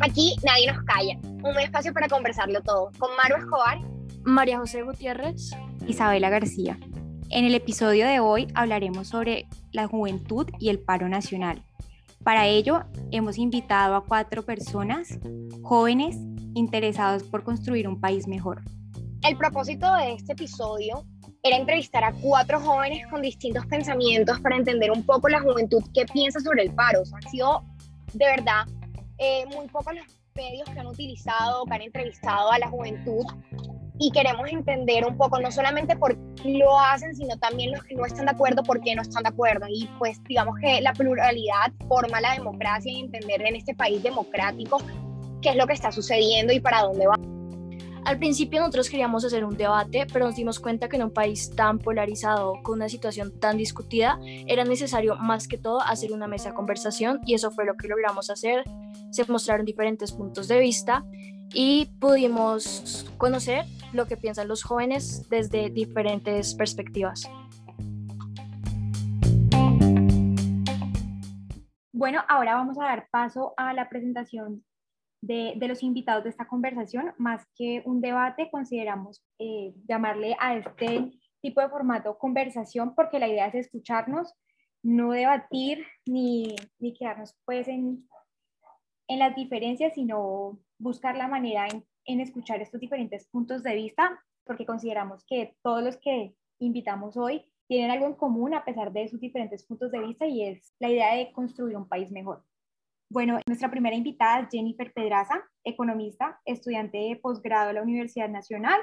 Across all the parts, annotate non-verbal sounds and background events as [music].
Aquí nadie nos calla. Un espacio para conversarlo todo. Con Maru Escobar, María José Gutiérrez, Isabela García. En el episodio de hoy hablaremos sobre la juventud y el paro nacional. Para ello, hemos invitado a cuatro personas, jóvenes, interesados por construir un país mejor. El propósito de este episodio era entrevistar a cuatro jóvenes con distintos pensamientos para entender un poco la juventud que piensa sobre el paro. han sido de verdad eh, muy pocos los medios que han utilizado, que han entrevistado a la juventud y queremos entender un poco, no solamente por qué lo hacen, sino también los que no están de acuerdo, por qué no están de acuerdo. Y pues digamos que la pluralidad forma la democracia y entender en este país democrático qué es lo que está sucediendo y para dónde va. Al principio nosotros queríamos hacer un debate, pero nos dimos cuenta que en un país tan polarizado, con una situación tan discutida, era necesario más que todo hacer una mesa de conversación y eso fue lo que logramos hacer. Se mostraron diferentes puntos de vista y pudimos conocer lo que piensan los jóvenes desde diferentes perspectivas. Bueno, ahora vamos a dar paso a la presentación de, los invitados de esta conversación. Más que un debate, consideramos eh, llamarle a este tipo de formato conversación porque la idea es escucharnos, no debatir ni, ni quedarnos pues en, en las diferencias, sino buscar la manera en, en escuchar estos diferentes puntos de vista, porque consideramos que todos los que invitamos hoy tienen algo en común a pesar de sus diferentes puntos de vista y es la idea de construir un país mejor. Bueno, nuestra primera invitada es Jennifer Pedraza, economista, estudiante de posgrado de la Universidad Nacional,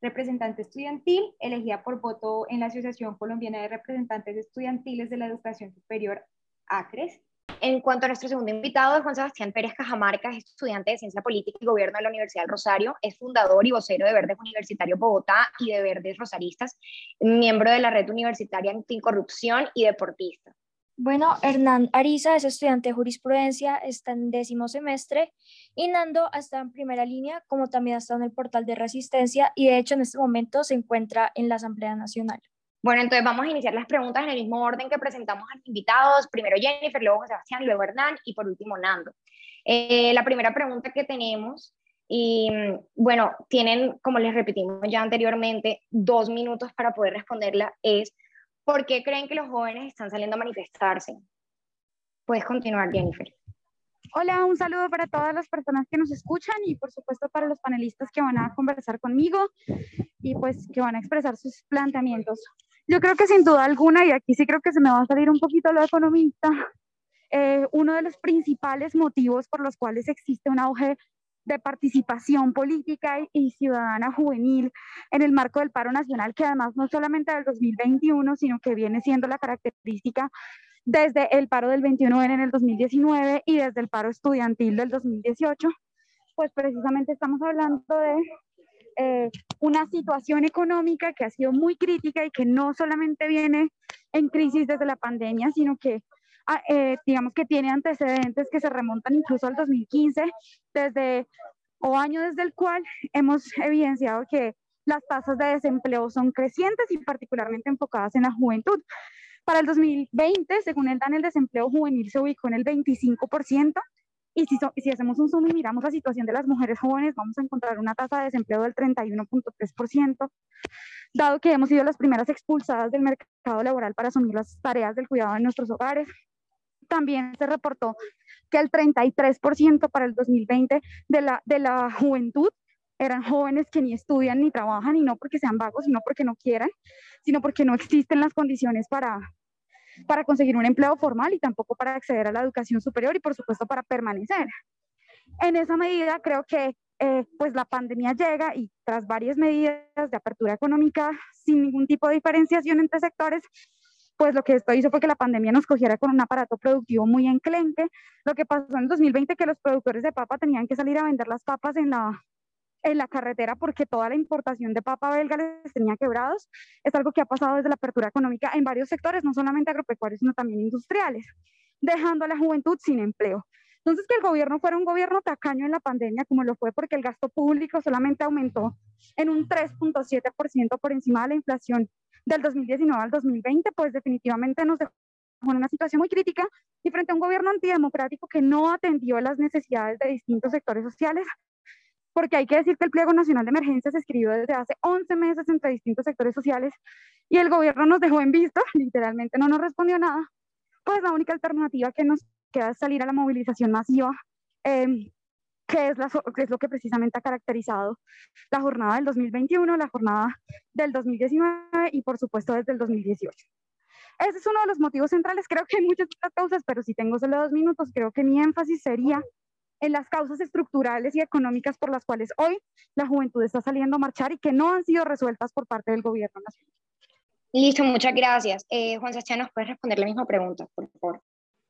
representante estudiantil, elegida por voto en la Asociación Colombiana de Representantes Estudiantiles de la Educación Superior, ACRES, en cuanto a nuestro segundo invitado, Juan Sebastián Pérez Cajamarca, es estudiante de Ciencia Política y Gobierno de la Universidad Rosario, es fundador y vocero de Verdes Universitarios Bogotá y de Verdes Rosaristas, miembro de la Red Universitaria Anticorrupción y deportista. Bueno, Hernán Ariza es estudiante de jurisprudencia, está en décimo semestre y Nando está en primera línea, como también está en el portal de resistencia y de hecho en este momento se encuentra en la Asamblea Nacional. Bueno, entonces vamos a iniciar las preguntas en el mismo orden que presentamos a los invitados. Primero Jennifer, luego Sebastián, luego Hernán y por último Nando. Eh, la primera pregunta que tenemos, y bueno, tienen, como les repetimos ya anteriormente, dos minutos para poder responderla, es ¿por qué creen que los jóvenes están saliendo a manifestarse? Puedes continuar, Jennifer. Hola, un saludo para todas las personas que nos escuchan y por supuesto para los panelistas que van a conversar conmigo y pues que van a expresar sus planteamientos. Yo creo que sin duda alguna, y aquí sí creo que se me va a salir un poquito lo economista, eh, uno de los principales motivos por los cuales existe un auge de participación política y, ciudadana juvenil en el marco del paro nacional, que además no solamente del 2021, sino que viene siendo la característica desde el paro del 21 en el 2019 y desde el paro estudiantil del 2018, pues precisamente estamos hablando de eh, una situación económica que ha sido muy crítica y que no solamente viene en crisis desde la pandemia, sino que eh, digamos que tiene antecedentes que se remontan incluso al 2015, desde o año desde el cual hemos evidenciado que las tasas de desempleo son crecientes y particularmente enfocadas en la juventud. Para el 2020, según el DAN, el desempleo juvenil se ubicó en el 25%, y si, si hacemos un zoom y miramos la situación de las mujeres jóvenes, vamos a encontrar una tasa de desempleo del 31.3%, dado que hemos sido las primeras expulsadas del mercado laboral para asumir las tareas del cuidado en nuestros hogares. También se reportó que el 33% para el 2020 de la, de la juventud eran jóvenes que ni estudian ni trabajan, y no porque sean vagos, sino porque no quieran, sino porque no existen las condiciones para, para conseguir un empleo formal y tampoco para acceder a la educación superior y por supuesto para permanecer. En esa medida creo que eh, pues la pandemia llega y tras varias medidas de apertura económica sin ningún tipo de diferenciación entre sectores, pues lo que esto hizo fue que la pandemia nos cogiera con un aparato productivo muy enclenque. Lo que pasó en el 2020 que los productores de papa tenían que salir a vender las papas en la, en la carretera porque toda la importación de papa belga les tenía quebrados. Es algo que ha pasado desde la apertura económica en varios sectores, no solamente agropecuarios, sino también industriales, dejando a la juventud sin empleo. Entonces, que el gobierno fuera un gobierno tacaño en la pandemia, como lo fue porque el gasto público solamente aumentó en un 3.7% por encima de la inflación del 2019 al 2020, pues definitivamente nos dejó en una situación muy crítica y frente a un gobierno antidemocrático que no atendió las necesidades de distintos sectores sociales, porque hay que decir que el Pliego Nacional de Emergencia se escribió desde hace 11 meses entre distintos sectores sociales y el gobierno nos dejó en visto, [laughs] literalmente no nos respondió nada, pues la única alternativa que nos queda es salir a la movilización masiva, eh, que es, la, es lo que precisamente ha caracterizado la jornada del 2021, la jornada del 2019 y por supuesto desde el 2018. Ese es uno de los motivos centrales. Creo que hay muchas otras causas, pero si tengo solo dos minutos, creo que mi énfasis sería en las causas estructurales y económicas por las cuales hoy la juventud está saliendo a marchar y que no han sido resueltas por parte del gobierno nacional. Listo, muchas gracias. Eh, Juan Sebastián, ¿nos puedes responder la misma pregunta, por favor?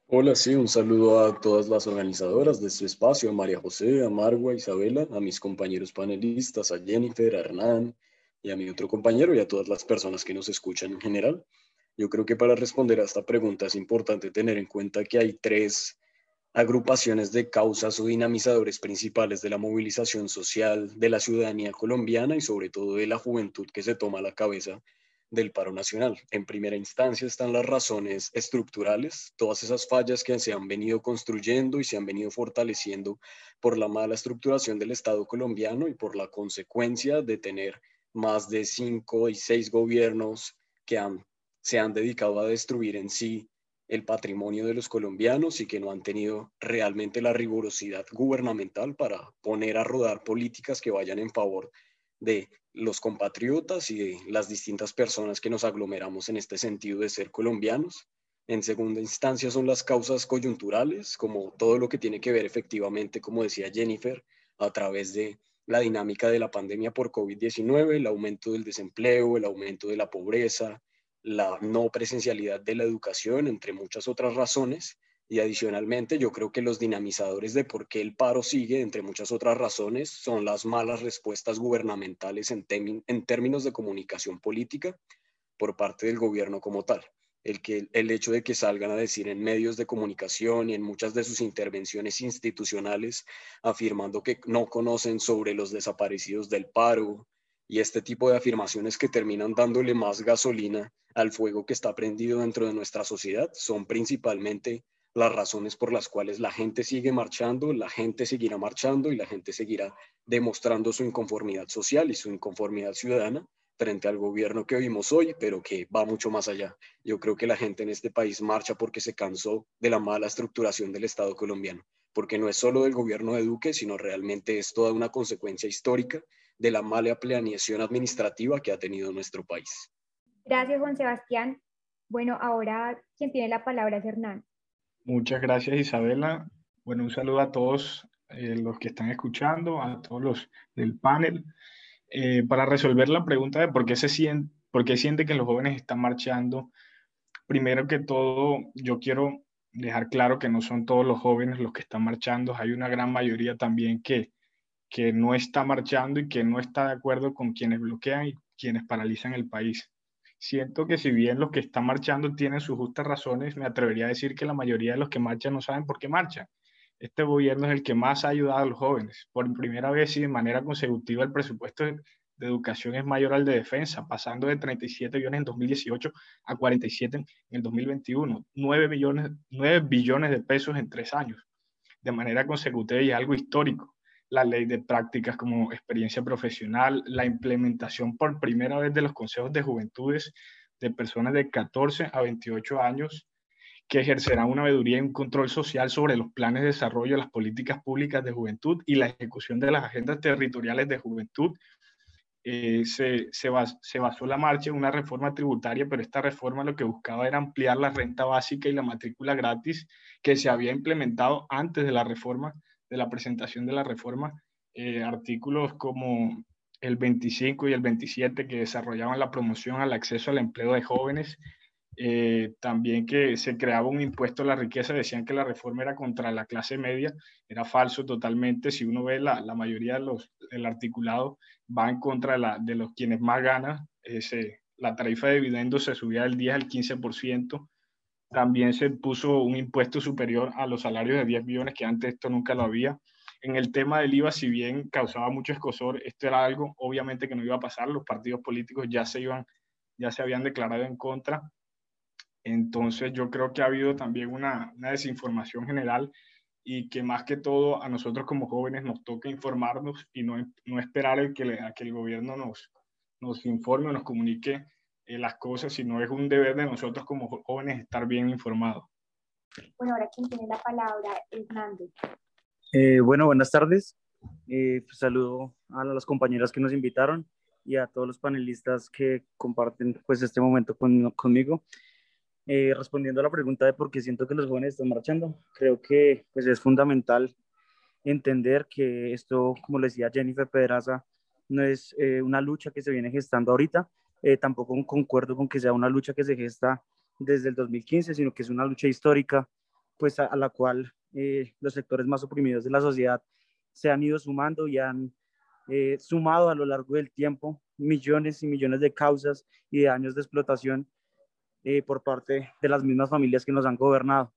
Hola, sí, un saludo a todas las organizadoras de este espacio, a María José, a Margua, a Isabela, a mis compañeros panelistas, a Jennifer, a Hernán y a mi otro compañero y a todas las personas que nos escuchan en general. Yo creo que para responder a esta pregunta es importante tener en cuenta que hay tres agrupaciones de causas o dinamizadores principales de la movilización social de la ciudadanía colombiana y sobre todo de la juventud que se toma la cabeza del paro nacional. En primera instancia están las razones estructurales, todas esas fallas que se han venido construyendo y se han venido fortaleciendo por la mala estructuración del Estado colombiano y por la consecuencia de tener más de cinco y seis gobiernos que se han dedicado a destruir en sí el patrimonio de los colombianos y que no han tenido realmente la rigurosidad gubernamental para poner a rodar políticas que vayan en favor de los compatriotas y de las distintas personas que nos aglomeramos en este sentido de ser colombianos. En segunda instancia son las causas coyunturales, como todo lo que tiene que ver efectivamente, como decía Jennifer, a través de la dinámica de la pandemia por COVID-19, el aumento del desempleo, el aumento de la pobreza, la no presencialidad de la educación, entre muchas otras razones, y adicionalmente, yo creo que los dinamizadores de por qué el paro sigue, entre muchas otras razones, son las malas respuestas gubernamentales en, términos de comunicación política por parte del gobierno como tal. El, que, el hecho de que salgan a decir en medios de comunicación y en muchas de sus intervenciones institucionales, afirmando que no conocen sobre los desaparecidos del paro y este tipo de afirmaciones que terminan dándole más gasolina al fuego que está prendido dentro de nuestra sociedad, son principalmente las razones por las cuales la gente sigue marchando, la gente seguirá marchando y la gente seguirá demostrando su inconformidad social y su inconformidad ciudadana frente al gobierno que vimos hoy, pero que va mucho más allá. Yo creo que la gente en este país marcha porque se cansó de la mala estructuración del Estado colombiano, porque no es solo del gobierno de Duque, sino realmente es toda una consecuencia histórica de la mala planeación administrativa que ha tenido nuestro país. Gracias, Juan Sebastián. Bueno, ahora quien tiene la palabra es Hernán. Muchas gracias, Isabela. Bueno, un saludo a todos eh, los que están escuchando, a todos los del panel. Eh, para resolver la pregunta de por qué se siente, por qué siente que los jóvenes están marchando, primero que todo, yo quiero dejar claro que no son todos los jóvenes los que están marchando, hay una gran mayoría también que, que no está marchando y que no está de acuerdo con quienes bloquean y quienes paralizan el país siento que si bien los que están marchando tienen sus justas razones, me atrevería a decir que la mayoría de los que marchan no saben por qué marchan. Este gobierno es el que más ha ayudado a los jóvenes. Por primera vez y de manera consecutiva el presupuesto de, educación es mayor al de defensa, pasando de 37 billones en 2018 a 47 en el 2021, 9, millones, 9 billones de pesos en tres años, de manera consecutiva y algo histórico la ley de prácticas como experiencia profesional, la implementación por primera vez de los consejos de juventudes de personas de 14 a 28 años que ejercerán una veeduría y un control social sobre los planes de desarrollo de las políticas públicas de juventud y la ejecución de las agendas territoriales de juventud. Eh, se, se, se basó la marcha en una reforma tributaria, pero esta reforma lo que buscaba era ampliar la renta básica y la matrícula gratis que se había implementado antes de la reforma de la presentación de la reforma, eh, artículos como el 25 y el 27 que desarrollaban la promoción al acceso al empleo de jóvenes, eh, también que se creaba un impuesto a la riqueza, decían que la reforma era contra la clase media, era falso totalmente, si uno ve la, la mayoría de los, del articulado va en contra de, la, de los quienes más ganan, ese, la tarifa de dividendos se subía del 10 al 15%, también se puso un impuesto superior a los salarios de 10 millones, que antes esto nunca lo había. En el tema del IVA, si bien causaba mucho escosor, esto era algo obviamente que no iba a pasar, los partidos políticos ya se, iban, ya se habían declarado en contra. Entonces yo creo que ha habido también una, una desinformación general y que más que todo a nosotros como jóvenes nos toca informarnos y no, no esperar el que, a que el gobierno nos, nos informe o nos comunique eh, las cosas, sino es un deber de nosotros como jóvenes estar bien informados. Bueno, ahora quien tiene la palabra, Hernández. Eh, bueno, buenas tardes. Eh, pues, saludo a las compañeras que nos invitaron y a todos los panelistas que comparten pues este momento con, conmigo. Eh, respondiendo a la pregunta de por qué siento que los jóvenes están marchando, creo que pues, es fundamental entender que esto, como le decía Jennifer Pedraza, no es eh, una lucha que se viene gestando ahorita, eh, tampoco concuerdo con que sea una lucha que se gesta desde el 2015, sino que es una lucha histórica, pues a, la cual los sectores más oprimidos de la sociedad se han ido sumando y han sumado a lo largo del tiempo millones y millones de causas y de años de explotación eh, por parte de las mismas familias que nos han gobernado.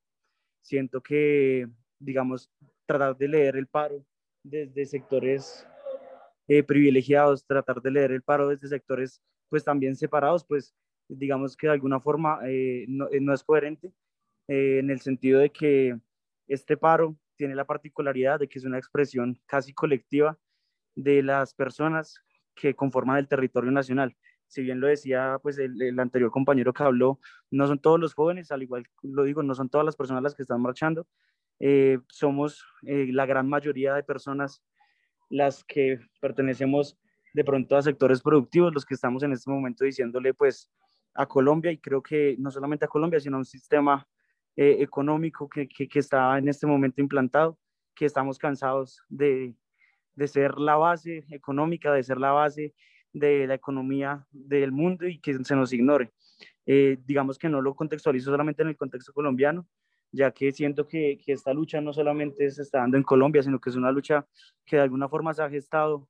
Siento que, digamos, tratar de leer el paro desde sectores eh, privilegiados, tratar de leer el paro desde sectores pues también separados, pues digamos que de alguna forma eh, no, no, es coherente en el sentido de que este paro tiene la particularidad de que es una expresión casi colectiva de las personas que conforman el territorio nacional. Si bien lo decía pues el, anterior compañero que habló, no son todos los jóvenes, al igual lo digo, no son todas las personas las que están marchando, eh, somos eh, la gran mayoría de personas las que pertenecemos de pronto a sectores productivos, los que estamos en este momento diciéndole pues a Colombia y creo que no solamente a Colombia, sino a un sistema eh, económico que, que, está en este momento implantado, que estamos cansados de, de ser la base económica, de ser la base de la economía del mundo y que se nos ignore. Eh, digamos que no lo contextualizo solamente en el contexto colombiano, ya que siento que, que, esta lucha no solamente se está dando en Colombia, sino que es una lucha que de alguna forma se ha gestado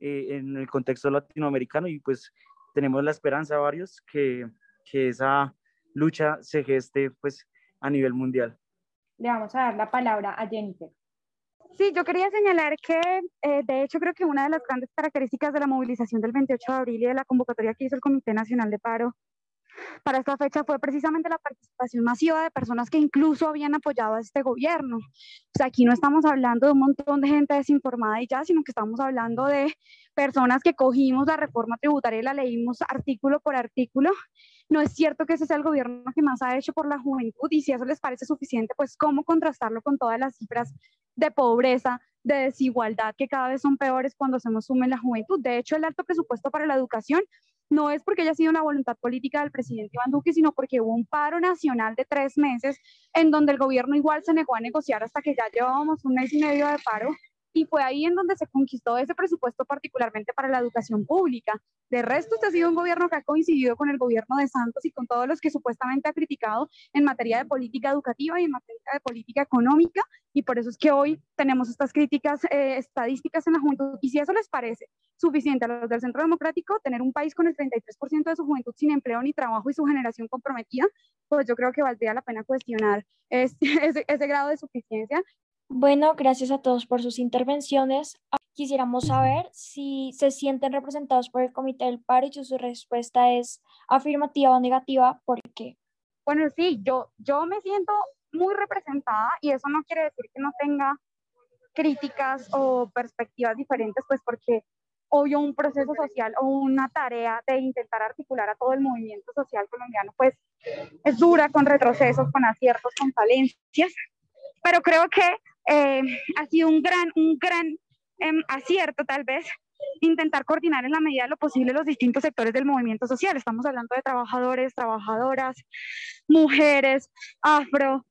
eh, en el contexto latinoamericano y pues tenemos la esperanza varios que, que esa lucha se geste pues a nivel mundial. Le vamos a dar la palabra a Jennifer. Sí, yo quería señalar que, eh, de hecho, creo que una de las grandes características de la movilización del 28 de abril y de la convocatoria que hizo el Comité Nacional de Paro para esta fecha fue precisamente la participación masiva de personas que incluso habían apoyado a este gobierno. O sea, aquí no estamos hablando de un montón de gente desinformada y ya, sino que estamos hablando de personas que cogimos la reforma tributaria y la leímos artículo por artículo. No es cierto que ese sea el gobierno que más ha hecho por la juventud y si eso les parece suficiente, pues cómo contrastarlo con todas las cifras de pobreza, de desigualdad que cada vez son peores cuando se nos sume la juventud. De hecho, el alto presupuesto para la educación no es porque haya sido una voluntad política del presidente Iván Duque, sino porque hubo un paro nacional de tres meses en donde el gobierno igual se negó a negociar hasta que ya llevábamos un mes y medio de paro y fue ahí en donde se conquistó ese presupuesto particularmente para la educación pública. De resto, este ha sido un gobierno que ha coincidido con el gobierno de Santos y con todos los que supuestamente ha criticado en materia de política educativa y en materia de política económica, y por eso es que hoy tenemos estas críticas eh, estadísticas en la juventud. Y si eso les parece suficiente a los del Centro Democrático, tener un país con el 33% de su juventud sin empleo ni trabajo y su generación comprometida, pues yo creo que valdría la pena cuestionar [laughs] ese, ese grado de suficiencia bueno, gracias a todos por sus intervenciones. Ah, quisiéramos saber si se sienten representados por el Comité del Paro y si su respuesta es afirmativa o negativa, ¿por qué? Bueno, sí, yo, yo me siento muy representada y eso no quiere decir que no tenga críticas o perspectivas diferentes, pues porque obvio un proceso social o una tarea de intentar articular a todo el movimiento social colombiano, pues es dura con retrocesos, con aciertos, con falencias, pero creo que eh, ha sido un gran, un gran em, acierto tal vez intentar coordinar en la medida de lo posible los distintos sectores del movimiento social. Estamos hablando de trabajadores, trabajadoras, mujeres, afro,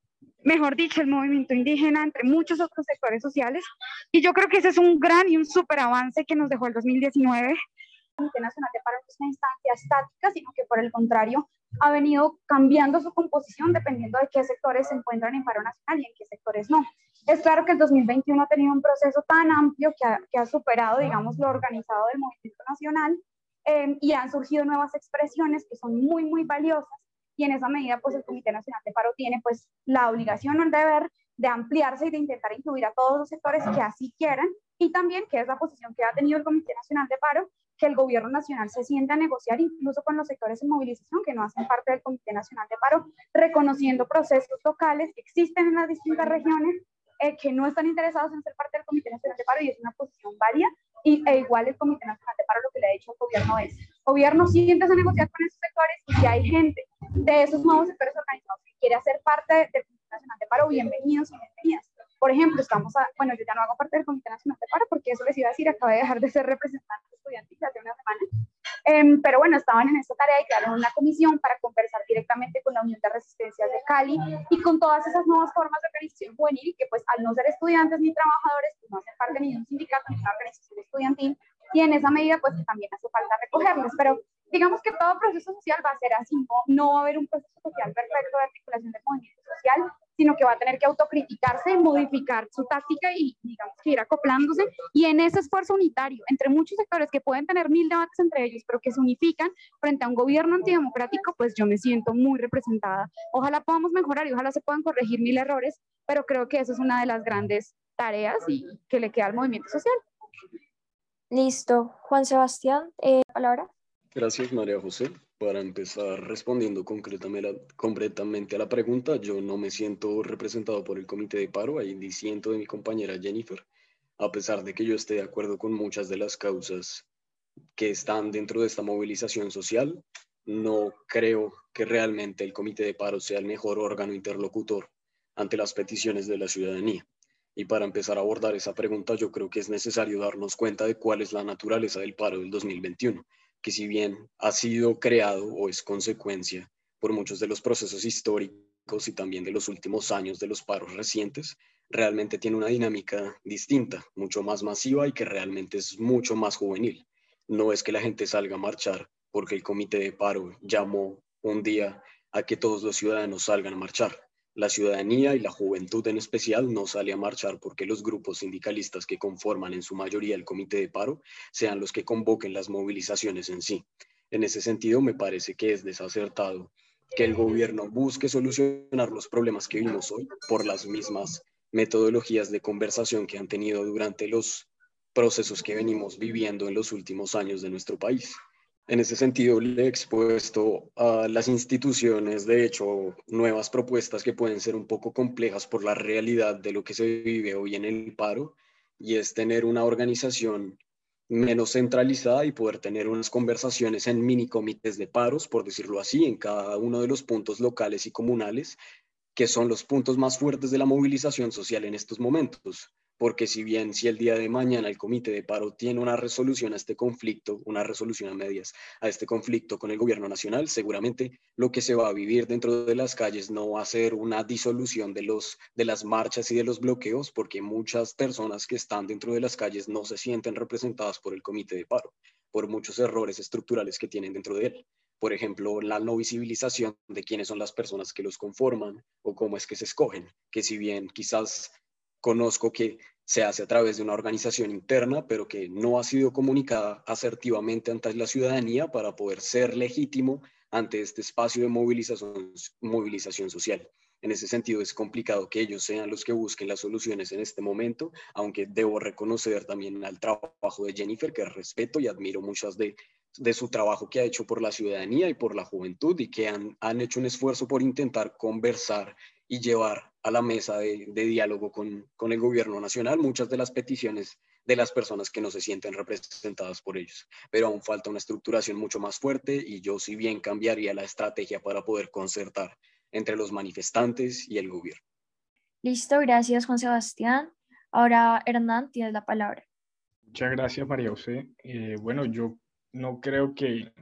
mejor dicho, el movimiento indígena, entre muchos otros sectores sociales. Y yo creo que ese es un gran y un súper avance que nos dejó el 2019. El Comité Nacional de Paro no es una instancia estática, sino que por el contrario ha venido cambiando su composición dependiendo de qué sectores se encuentran en paro nacional y en qué sectores no. Es claro que el 2021 ha tenido un proceso tan amplio que ha, que ha superado, digamos, lo organizado del movimiento nacional eh, y han surgido nuevas expresiones que son muy, muy valiosas y en esa medida, pues el Comité Nacional de Paro tiene pues la obligación o el deber de ampliarse y de intentar incluir a todos los sectores que así quieran y también que es la posición que ha tenido el Comité Nacional de Paro, que el gobierno nacional se siente a negociar incluso con los sectores en movilización que no hacen parte del Comité Nacional de Paro, reconociendo procesos locales que existen en las distintas regiones eh, que no están interesados en ser parte del Comité Nacional de Paro y es una posición válida y, e igual el Comité Nacional de Paro lo que le ha dicho al gobierno es, gobierno siéntese a negociar con esos sectores y si hay gente de esos nuevos sectores organizados que quiere hacer parte del Comité Nacional de Paro, bienvenidos y bienvenidas. Por ejemplo, estamos a, bueno, yo ya no hago parte del Comité Nacional de Paro porque eso les iba a decir, acabé de dejar de ser representante estudiantil hace una semana. Eh, pero bueno, estaban en esta tarea y crearon una comisión para conversar directamente con la Unión de Resistencias de Cali y con todas esas nuevas formas de organización juvenil que pues al no ser estudiantes ni trabajadores, pues no hacen parte ni de un sindicato ni de una organización estudiantil y en esa medida pues también hace falta recogerlos. Pero digamos que todo proceso social va a ser así, no, no va a haber un proceso social perfecto de articulación del movimiento social, sino que va a tener que autocriticarse, modificar su táctica y, digamos, que ir acoplándose. Y en ese esfuerzo unitario, entre muchos sectores que pueden tener mil debates entre ellos, pero que se unifican frente a un gobierno antidemocrático, pues yo me siento muy representada. Ojalá podamos mejorar y ojalá se puedan corregir mil errores, pero creo que eso es una de las grandes tareas y que le queda al movimiento social. Listo. Juan Sebastián, eh, palabra. Gracias, María José. Para empezar respondiendo concretamente a la pregunta, yo no me siento representado por el comité de paro, ahí diciendo de mi compañera Jennifer, a pesar de que yo esté de acuerdo con muchas de las causas que están dentro de esta movilización social, no creo que realmente el comité de paro sea el mejor órgano interlocutor ante las peticiones de la ciudadanía. Y para empezar a abordar esa pregunta, yo creo que es necesario darnos cuenta de cuál es la naturaleza del paro del 2021 que si bien ha sido creado o es consecuencia por muchos de los procesos históricos y también de los últimos años de los paros recientes, realmente tiene una dinámica distinta, mucho más masiva y que realmente es mucho más juvenil. No es que la gente salga a marchar porque el comité de paro llamó un día a que todos los ciudadanos salgan a marchar. La ciudadanía y la juventud en especial no sale a marchar porque los grupos sindicalistas que conforman en su mayoría el comité de paro sean los que convoquen las movilizaciones en sí. En ese sentido, me parece que es desacertado que el gobierno busque solucionar los problemas que vimos hoy por las mismas metodologías de conversación que han tenido durante los procesos que venimos viviendo en los últimos años de nuestro país. En ese sentido, le he expuesto a las instituciones, de hecho, nuevas propuestas que pueden ser un poco complejas por la realidad de lo que se vive hoy en el paro, y es tener una organización menos centralizada y poder tener unas conversaciones en mini comités de paros, por decirlo así, en cada uno de los puntos locales y comunales, que son los puntos más fuertes de la movilización social en estos momentos porque si bien si el día de mañana el comité de paro tiene una resolución a este conflicto, una resolución a medias a este conflicto con el gobierno nacional, seguramente lo que se va a vivir dentro de las calles no va a ser una disolución de, los, de las marchas y de los bloqueos, porque muchas personas que están dentro de las calles no se sienten representadas por el comité de paro, por muchos errores estructurales que tienen dentro de él. Por ejemplo, la no visibilización de quiénes son las personas que los conforman o cómo es que se escogen, que si bien quizás conozco que se hace a través de una organización interna, pero que no ha sido comunicada asertivamente ante la ciudadanía para poder ser legítimo ante este espacio de movilización, social. En ese sentido, es complicado que ellos sean los que busquen las soluciones en este momento, aunque debo reconocer también al trabajo de Jennifer, que respeto y admiro muchas de, de su trabajo que ha hecho por la ciudadanía y por la juventud y que han, han hecho un esfuerzo por intentar conversar y llevar a la mesa de, diálogo con, con, el gobierno nacional muchas de las peticiones de las personas que no se sienten representadas por ellos. Pero aún falta una estructuración mucho más fuerte y yo si bien cambiaría la estrategia para poder concertar entre los manifestantes y el gobierno. Listo, gracias Juan Sebastián. Ahora Hernán, tienes la palabra. Muchas gracias María José. Eh, bueno, yo no creo que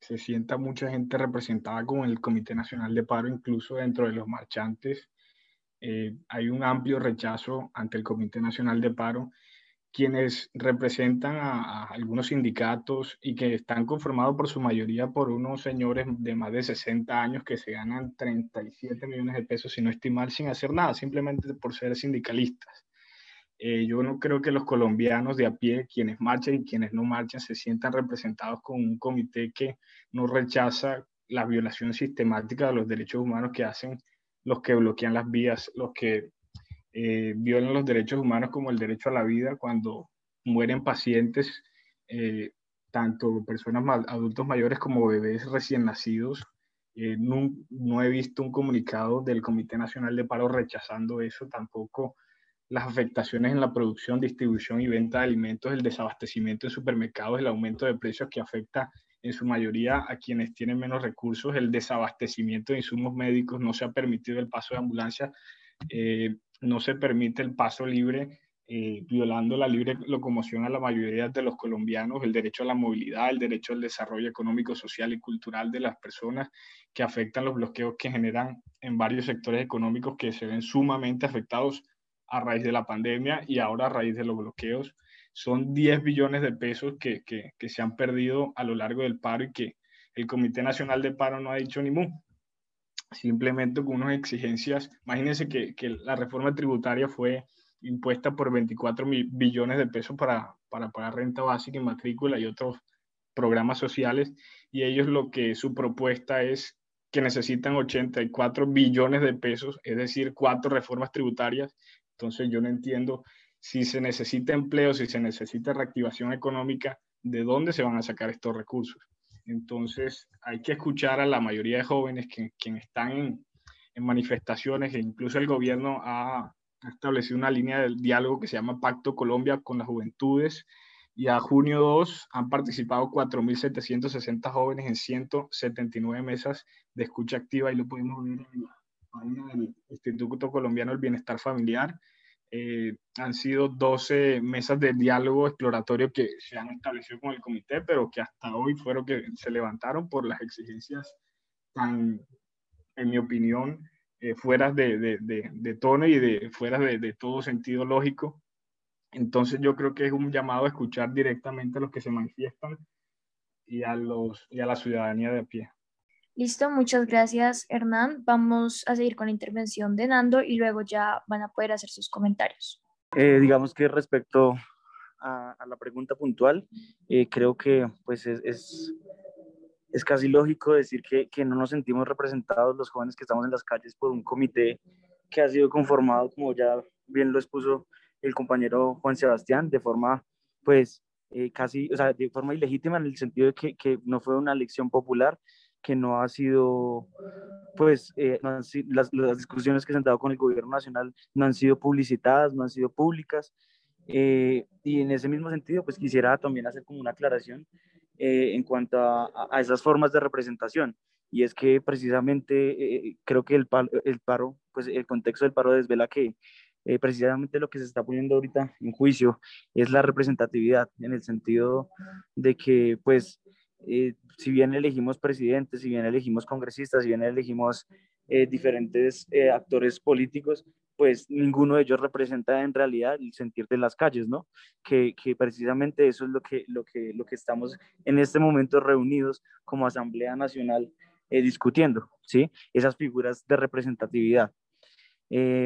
se sienta mucha gente representada con el Comité Nacional de Paro, incluso dentro de los marchantes eh, hay un amplio rechazo ante el Comité Nacional de Paro, quienes representan a, algunos sindicatos y que están conformados por su mayoría por unos señores de más de 60 años que se ganan 37 millones de pesos, si no estimar, sin hacer nada, simplemente por ser sindicalistas. Eh, yo no creo que los colombianos de a pie, quienes marchan y quienes no marchan, se sientan representados con un comité que no rechaza la violación sistemática de los derechos humanos que hacen los que bloquean las vías, los que eh, violan los derechos humanos como el derecho a la vida cuando mueren pacientes, eh, tanto personas adultos mayores como bebés recién nacidos. Eh, no, no, he visto un comunicado del Comité Nacional de Paro rechazando eso, tampoco las afectaciones en la producción, distribución y venta de alimentos, el desabastecimiento en supermercados, el aumento de precios que afecta en su mayoría a quienes tienen menos recursos, el desabastecimiento de insumos médicos, no se ha permitido el paso de ambulancia, eh, no se permite el paso libre, eh, violando la libre locomoción a la mayoría de los colombianos, el derecho a la movilidad, el derecho al desarrollo económico, social y cultural de las personas, que afectan los bloqueos que generan en varios sectores económicos que se ven sumamente afectados a raíz de la pandemia y ahora a raíz de los bloqueos son 10 billones de pesos que, que, que, se han perdido a lo largo del paro y que el Comité Nacional de Paro no ha dicho ni mu. Simplemente con unas exigencias. Imagínense que, que la reforma tributaria fue impuesta por 24 billones de pesos para, para pagar renta básica y matrícula y otros programas sociales. Y ellos lo que su propuesta es que necesitan 84 billones de pesos, es decir, cuatro reformas tributarias. Entonces yo no entiendo si se necesita empleo, si se necesita reactivación económica, ¿de dónde se van a sacar estos recursos? Entonces, hay que escuchar a la mayoría de jóvenes que, están en, manifestaciones, e incluso el gobierno ha, establecido una línea de diálogo que se llama Pacto Colombia con las Juventudes, y a junio 2 han participado 4.760 jóvenes en 179 mesas de escucha activa, y lo podemos ver en la página del Instituto Colombiano del Bienestar Familiar, eh, han sido 12 mesas de diálogo exploratorio que se han establecido con el comité, pero que hasta hoy fueron que se levantaron por las exigencias tan, en mi opinión, eh, fuera de, de, de, tono y de, fuera de, todo sentido lógico. Entonces yo creo que es un llamado a escuchar directamente a los que se manifiestan y a, los, y a la ciudadanía de a pie. Listo, muchas gracias Hernán. Vamos a seguir con la intervención de Nando y luego ya van a poder hacer sus comentarios. Eh, digamos que respecto a, la pregunta puntual, eh, creo que pues es, es, casi lógico decir que, que no nos sentimos representados los jóvenes que estamos en las calles por un comité que ha sido conformado, como ya bien lo expuso el compañero Juan Sebastián, de forma pues eh, casi, o sea, de forma ilegítima en el sentido de que, que no fue una elección popular, que no ha sido, pues, eh, las, las, discusiones que se han dado con el gobierno nacional no han sido publicitadas, no han sido públicas. Eh, y en ese mismo sentido, pues quisiera también hacer como una aclaración eh, en cuanto a, esas formas de representación. Y es que precisamente creo que el, el, paro, pues el contexto del paro desvela que precisamente lo que se está poniendo ahorita en juicio es la representatividad, en el sentido de que, pues, eh, si bien elegimos presidentes, si bien elegimos congresistas, si bien elegimos eh, diferentes eh, actores políticos, pues ninguno de ellos representa en realidad el sentir de las calles, ¿no? Que, que, precisamente eso es lo que, lo, que, lo que estamos en este momento reunidos como Asamblea Nacional discutiendo, ¿sí? Esas figuras de representatividad.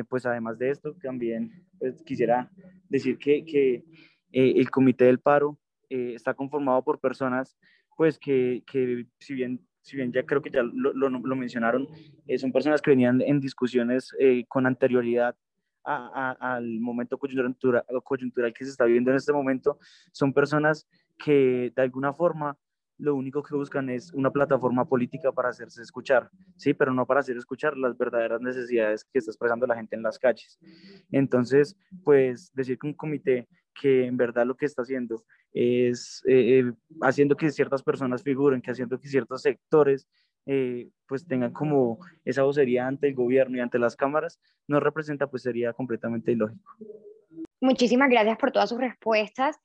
pues además de esto, también pues, quisiera decir que, que el Comité del Paro está conformado por personas pues que, que si bien si bien ya creo que ya lo, lo, mencionaron, eh, son personas que venían en discusiones eh, con anterioridad a, al momento coyuntural, coyuntural que se está viviendo en este momento, son personas que de alguna forma lo único que buscan es una plataforma política para hacerse escuchar, sí, pero no para hacer escuchar las verdaderas necesidades que está expresando la gente en las calles. Entonces, pues decir que un comité que en verdad lo que está haciendo es eh, eh, haciendo que ciertas personas figuren, que haciendo que ciertos sectores eh, pues tengan como esa vocería ante el gobierno y ante las cámaras, no representa, pues sería completamente ilógico. Muchísimas gracias por todas sus respuestas.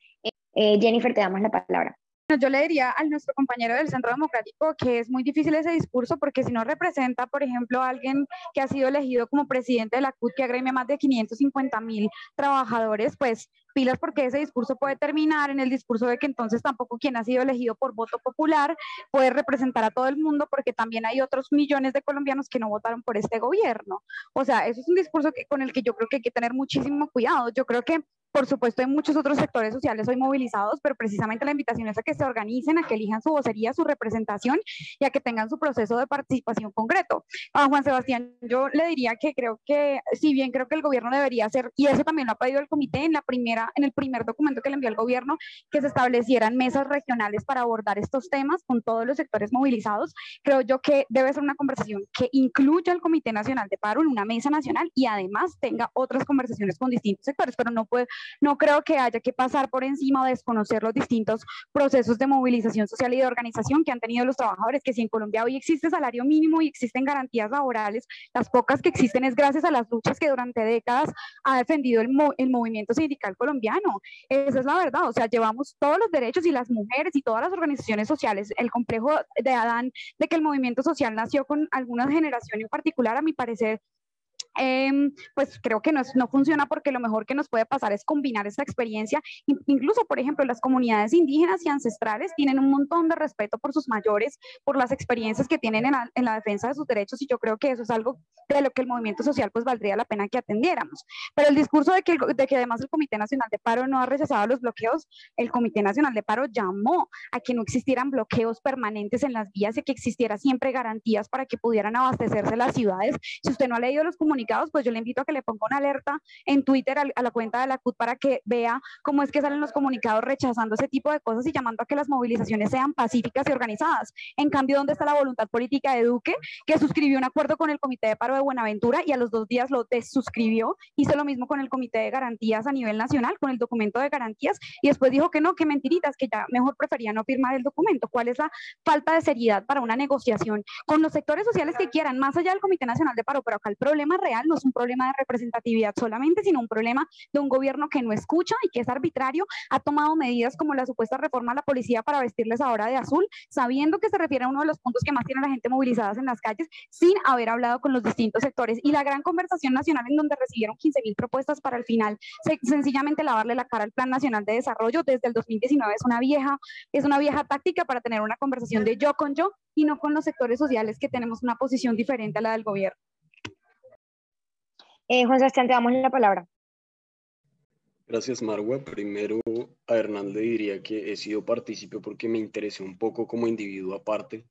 Jennifer, te damos la palabra yo le diría al nuestro compañero del Centro Democrático que es muy difícil ese discurso porque si no representa, por ejemplo, a alguien que ha sido elegido como presidente de la CUT que agremia más de 550 mil trabajadores, pues pilas porque ese discurso puede terminar en el discurso de que entonces tampoco quien ha sido elegido por voto popular puede representar a todo el mundo porque también hay otros millones de colombianos que no votaron por este gobierno. O sea, eso es un discurso con el que yo creo que hay que tener muchísimo cuidado. Yo creo que por supuesto, hay muchos otros sectores sociales hoy movilizados, pero precisamente la invitación es a que se organicen, a que elijan su vocería, su representación y a que tengan su proceso de participación concreto. A Juan Sebastián, yo le diría que creo que, si bien creo que el gobierno debería hacer, y eso también lo ha pedido el comité en, la primera, en el primer documento que le envió el gobierno, que se establecieran mesas regionales para abordar estos temas con todos los sectores movilizados, creo yo que debe ser una conversación que incluya al Comité Nacional de Paro en una mesa nacional y además tenga otras conversaciones con distintos sectores, pero no puede no creo que haya que pasar por encima o desconocer los distintos procesos de movilización social y de organización que han tenido los trabajadores, que si en Colombia hoy existe salario mínimo y existen garantías laborales, las pocas que existen es gracias a las luchas que durante décadas ha defendido el, el movimiento sindical colombiano. Esa es la verdad, o sea, llevamos todos los derechos y las mujeres y todas las organizaciones sociales, el complejo de Adán de que el movimiento social nació con alguna generación en particular, a mi parecer, Em, pues creo que no, no funciona porque lo mejor que nos puede pasar es combinar esta experiencia. Incluso, por ejemplo, las comunidades indígenas y ancestrales tienen un montón de respeto por sus mayores, por las experiencias que tienen en la, en la defensa de sus derechos y yo creo que eso es algo de lo que el movimiento social pues valdría la pena que atendiéramos. Pero el discurso de que, de que además el Comité Nacional de Paro no ha rechazado los bloqueos, el Comité Nacional de Paro llamó a que no existieran bloqueos permanentes en las vías y que existiera siempre garantías para que pudieran abastecerse las ciudades. Si usted no ha leído los comunicados, pues yo le invito a que le ponga una alerta en Twitter a, la cuenta de la CUT para que vea cómo es que salen los comunicados rechazando ese tipo de cosas y llamando a que las movilizaciones sean pacíficas y organizadas. En cambio, ¿dónde está la voluntad política de Duque, que suscribió un acuerdo con el Comité de Paro de Buenaventura y a los dos días lo desuscribió? Hizo lo mismo con el Comité de Garantías a nivel nacional, con el documento de garantías, y después dijo que no, que mentiritas, que ya mejor prefería no firmar el documento. ¿Cuál es la falta de seriedad para una negociación con los sectores sociales que quieran, más allá del Comité Nacional de Paro? Pero acá el problema no es un problema de representatividad solamente, sino un problema de un gobierno que no escucha y que es arbitrario, ha tomado medidas como la supuesta reforma a la policía para vestirles ahora de azul, sabiendo que se refiere a uno de los puntos que más tiene la gente movilizadas en las calles, sin haber hablado con los distintos sectores. Y la gran conversación nacional en donde recibieron 15 mil propuestas para al final sencillamente lavarle la cara al Plan Nacional de Desarrollo desde el 2019 es una vieja, es una vieja táctica para tener una conversación de yo con yo y no con los sectores sociales que tenemos una posición diferente a la del gobierno. Eh, Juan Sebastián, te damos la palabra. Gracias, Marwa. Primero, a Hernán le diría que he sido partícipe porque me interesé un poco como individuo aparte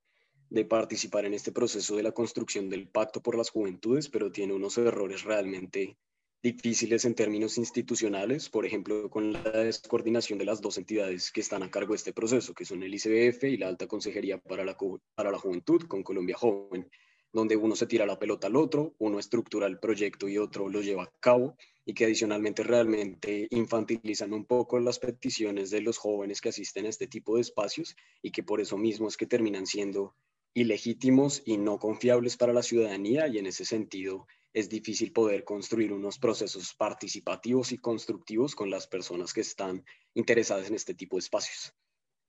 de participar en este proceso de la construcción del Pacto por las Juventudes, pero tiene unos errores realmente difíciles en términos institucionales, por ejemplo, con la descoordinación de las dos entidades que están a cargo de este proceso, que son el ICBF y la Alta Consejería para la, para la Juventud con Colombia Joven donde uno se tira la pelota al otro, uno estructura el proyecto y otro lo lleva a cabo, y que adicionalmente realmente infantilizan un poco las peticiones de los jóvenes que asisten a este tipo de espacios y que por eso mismo es que terminan siendo ilegítimos y no confiables para la ciudadanía y en ese sentido es difícil poder construir unos procesos participativos y constructivos con las personas que están interesadas en este tipo de espacios.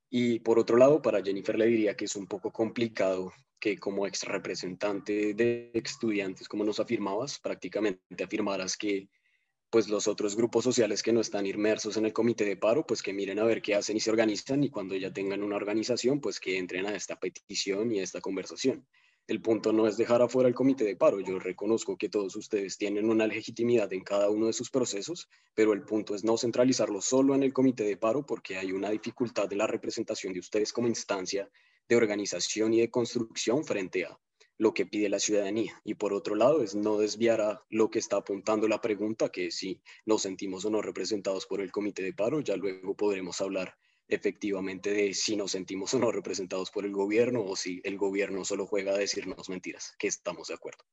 Y por otro lado, para Jennifer le diría que es un poco complicado que como ex representante de estudiantes, como nos afirmabas, prácticamente afirmaras que pues los otros grupos sociales que no están inmersos en el comité de paro, pues que miren a ver qué hacen y se organizan y cuando ya tengan una organización, pues que entren a esta petición y a esta conversación. El punto no es dejar afuera el comité de paro. Yo reconozco que todos ustedes tienen una legitimidad en cada uno de sus procesos, pero el punto es no centralizarlo solo en el comité de paro porque hay una dificultad de la representación de ustedes como instancia de organización y de construcción frente a lo que pide la ciudadanía. Y por otro lado, es no desviar a lo que está apuntando la pregunta, que si nos sentimos o no representados por el comité de paro, ya luego podremos hablar efectivamente de si nos sentimos o no representados por el gobierno o si el gobierno solo juega a decirnos mentiras, que estamos de acuerdo.